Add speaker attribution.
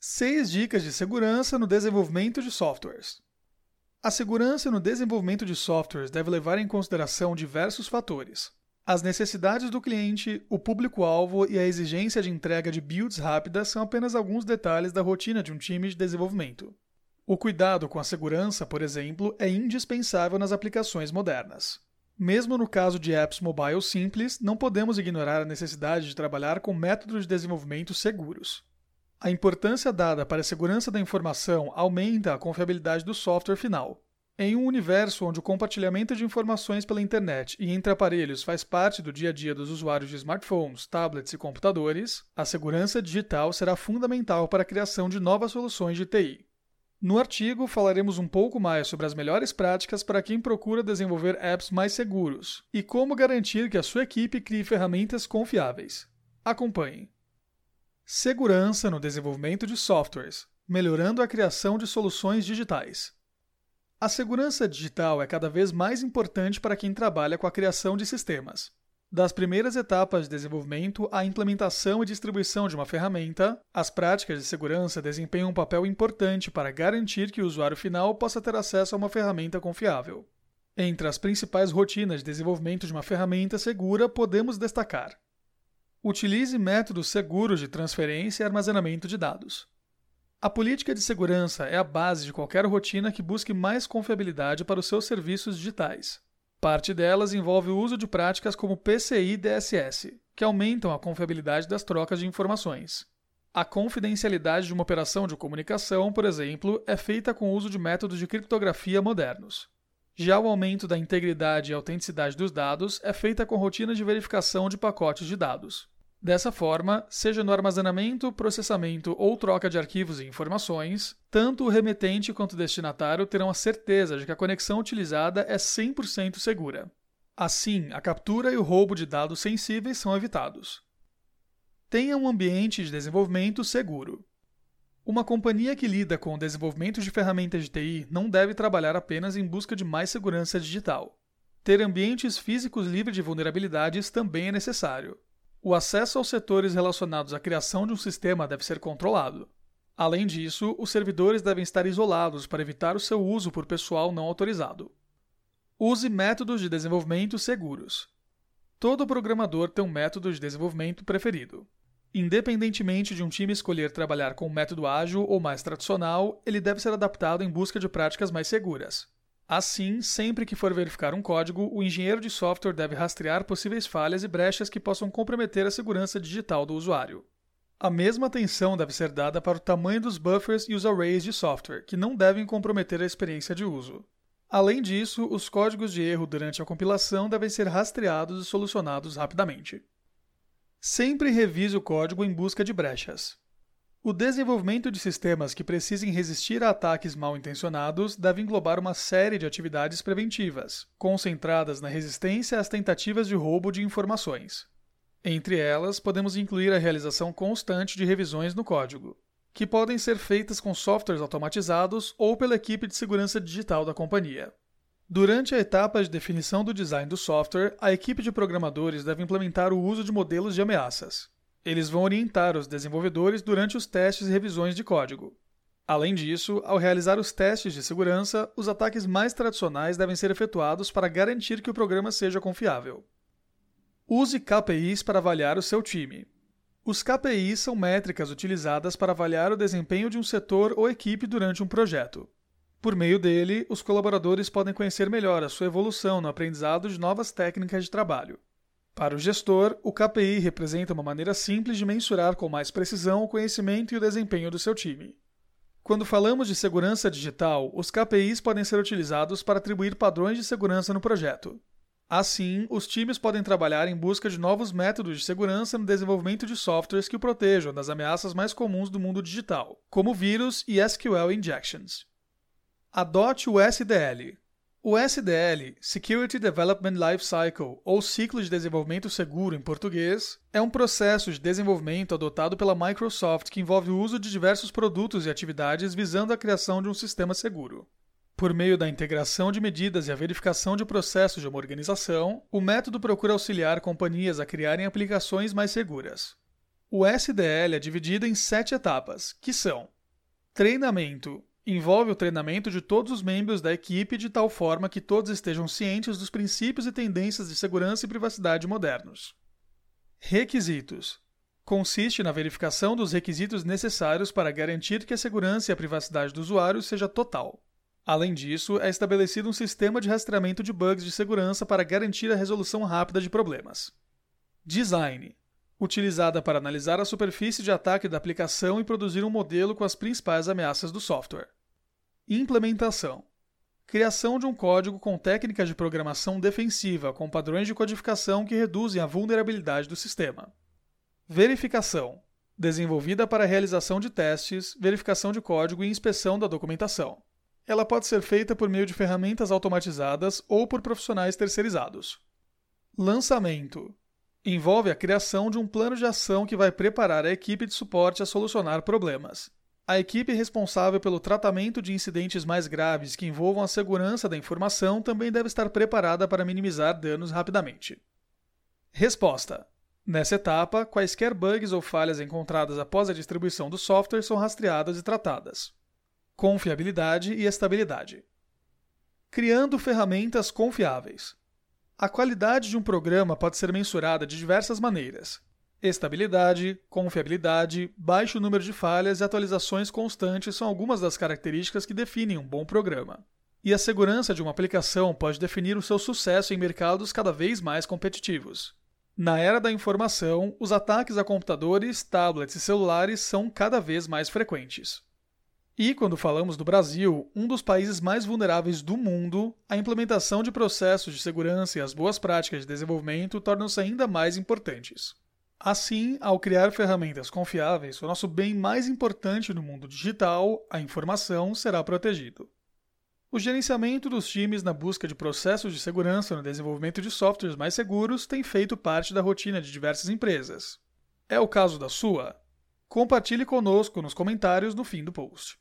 Speaker 1: 6 dicas de segurança no desenvolvimento de softwares. A segurança no desenvolvimento de softwares deve levar em consideração diversos fatores. As necessidades do cliente, o público-alvo e a exigência de entrega de builds rápidas são apenas alguns detalhes da rotina de um time de desenvolvimento. O cuidado com a segurança, por exemplo, é indispensável nas aplicações modernas. Mesmo no caso de apps mobile simples, não podemos ignorar a necessidade de trabalhar com métodos de desenvolvimento seguros. A importância dada para a segurança da informação aumenta a confiabilidade do software final. Em um universo onde o compartilhamento de informações pela internet e entre aparelhos faz parte do dia a dia dos usuários de smartphones, tablets e computadores, a segurança digital será fundamental para a criação de novas soluções de TI. No artigo, falaremos um pouco mais sobre as melhores práticas para quem procura desenvolver apps mais seguros e como garantir que a sua equipe crie ferramentas confiáveis. Acompanhe. Segurança no desenvolvimento de softwares, melhorando a criação de soluções digitais. A segurança digital é cada vez mais importante para quem trabalha com a criação de sistemas. Das primeiras etapas de desenvolvimento à implementação e distribuição de uma ferramenta, as práticas de segurança desempenham um papel importante para garantir que o usuário final possa ter acesso a uma ferramenta confiável. Entre as principais rotinas de desenvolvimento de uma ferramenta segura, podemos destacar Utilize métodos seguros de transferência e armazenamento de dados. A política de segurança é a base de qualquer rotina que busque mais confiabilidade para os seus serviços digitais. Parte delas envolve o uso de práticas como PCI DSS, que aumentam a confiabilidade das trocas de informações. A confidencialidade de uma operação de comunicação, por exemplo, é feita com o uso de métodos de criptografia modernos. Já o aumento da integridade e autenticidade dos dados é feita com rotinas de verificação de pacotes de dados. Dessa forma, seja no armazenamento, processamento ou troca de arquivos e informações, tanto o remetente quanto o destinatário terão a certeza de que a conexão utilizada é 100% segura. Assim, a captura e o roubo de dados sensíveis são evitados. Tenha um ambiente de desenvolvimento seguro. Uma companhia que lida com o desenvolvimento de ferramentas de TI não deve trabalhar apenas em busca de mais segurança digital. Ter ambientes físicos livres de vulnerabilidades também é necessário. O acesso aos setores relacionados à criação de um sistema deve ser controlado. Além disso, os servidores devem estar isolados para evitar o seu uso por pessoal não autorizado. Use métodos de desenvolvimento seguros. Todo programador tem um método de desenvolvimento preferido. Independentemente de um time escolher trabalhar com método ágil ou mais tradicional, ele deve ser adaptado em busca de práticas mais seguras. Assim, sempre que for verificar um código, o engenheiro de software deve rastrear possíveis falhas e brechas que possam comprometer a segurança digital do usuário. A mesma atenção deve ser dada para o tamanho dos buffers e os arrays de software, que não devem comprometer a experiência de uso. Além disso, os códigos de erro durante a compilação devem ser rastreados e solucionados rapidamente. Sempre revise o código em busca de brechas. O desenvolvimento de sistemas que precisem resistir a ataques mal intencionados deve englobar uma série de atividades preventivas, concentradas na resistência às tentativas de roubo de informações. Entre elas, podemos incluir a realização constante de revisões no código, que podem ser feitas com softwares automatizados ou pela equipe de segurança digital da companhia. Durante a etapa de definição do design do software, a equipe de programadores deve implementar o uso de modelos de ameaças, eles vão orientar os desenvolvedores durante os testes e revisões de código. Além disso, ao realizar os testes de segurança, os ataques mais tradicionais devem ser efetuados para garantir que o programa seja confiável. Use KPIs para avaliar o seu time. Os KPIs são métricas utilizadas para avaliar o desempenho de um setor ou equipe durante um projeto. Por meio dele, os colaboradores podem conhecer melhor a sua evolução no aprendizado de novas técnicas de trabalho. Para o gestor, o KPI representa uma maneira simples de mensurar com mais precisão o conhecimento e o desempenho do seu time. Quando falamos de segurança digital, os KPIs podem ser utilizados para atribuir padrões de segurança no projeto. Assim, os times podem trabalhar em busca de novos métodos de segurança no desenvolvimento de softwares que o protejam das ameaças mais comuns do mundo digital, como vírus e SQL injections. Adote o SDL, o SDL, Security Development Life Cycle, ou Ciclo de Desenvolvimento Seguro em português, é um processo de desenvolvimento adotado pela Microsoft que envolve o uso de diversos produtos e atividades visando a criação de um sistema seguro. Por meio da integração de medidas e a verificação de processos de uma organização, o método procura auxiliar companhias a criarem aplicações mais seguras. O SDL é dividido em sete etapas, que são: treinamento, envolve o treinamento de todos os membros da equipe de tal forma que todos estejam cientes dos princípios e tendências de segurança e privacidade modernos. Requisitos: consiste na verificação dos requisitos necessários para garantir que a segurança e a privacidade do usuário seja total. Além disso, é estabelecido um sistema de rastreamento de bugs de segurança para garantir a resolução rápida de problemas. Design utilizada para analisar a superfície de ataque da aplicação e produzir um modelo com as principais ameaças do software. Implementação criação de um código com técnicas de programação defensiva com padrões de codificação que reduzem a vulnerabilidade do sistema. Verificação desenvolvida para realização de testes, verificação de código e inspeção da documentação. Ela pode ser feita por meio de ferramentas automatizadas ou por profissionais terceirizados. Lançamento envolve a criação de um plano de ação que vai preparar a equipe de suporte a solucionar problemas. A equipe responsável pelo tratamento de incidentes mais graves que envolvam a segurança da informação também deve estar preparada para minimizar danos rapidamente. Resposta: Nessa etapa, quaisquer bugs ou falhas encontradas após a distribuição do software são rastreadas e tratadas. Confiabilidade e estabilidade. Criando ferramentas confiáveis. A qualidade de um programa pode ser mensurada de diversas maneiras, Estabilidade, confiabilidade, baixo número de falhas e atualizações constantes são algumas das características que definem um bom programa. E a segurança de uma aplicação pode definir o seu sucesso em mercados cada vez mais competitivos. Na era da informação, os ataques a computadores, tablets e celulares são cada vez mais frequentes. E quando falamos do Brasil, um dos países mais vulneráveis do mundo, a implementação de processos de segurança e as boas práticas de desenvolvimento tornam-se ainda mais importantes. Assim, ao criar ferramentas confiáveis, o nosso bem mais importante no mundo digital, a informação, será protegido. O gerenciamento dos times na busca de processos de segurança no desenvolvimento de softwares mais seguros tem feito parte da rotina de diversas empresas. É o caso da sua? Compartilhe conosco nos comentários no fim do post.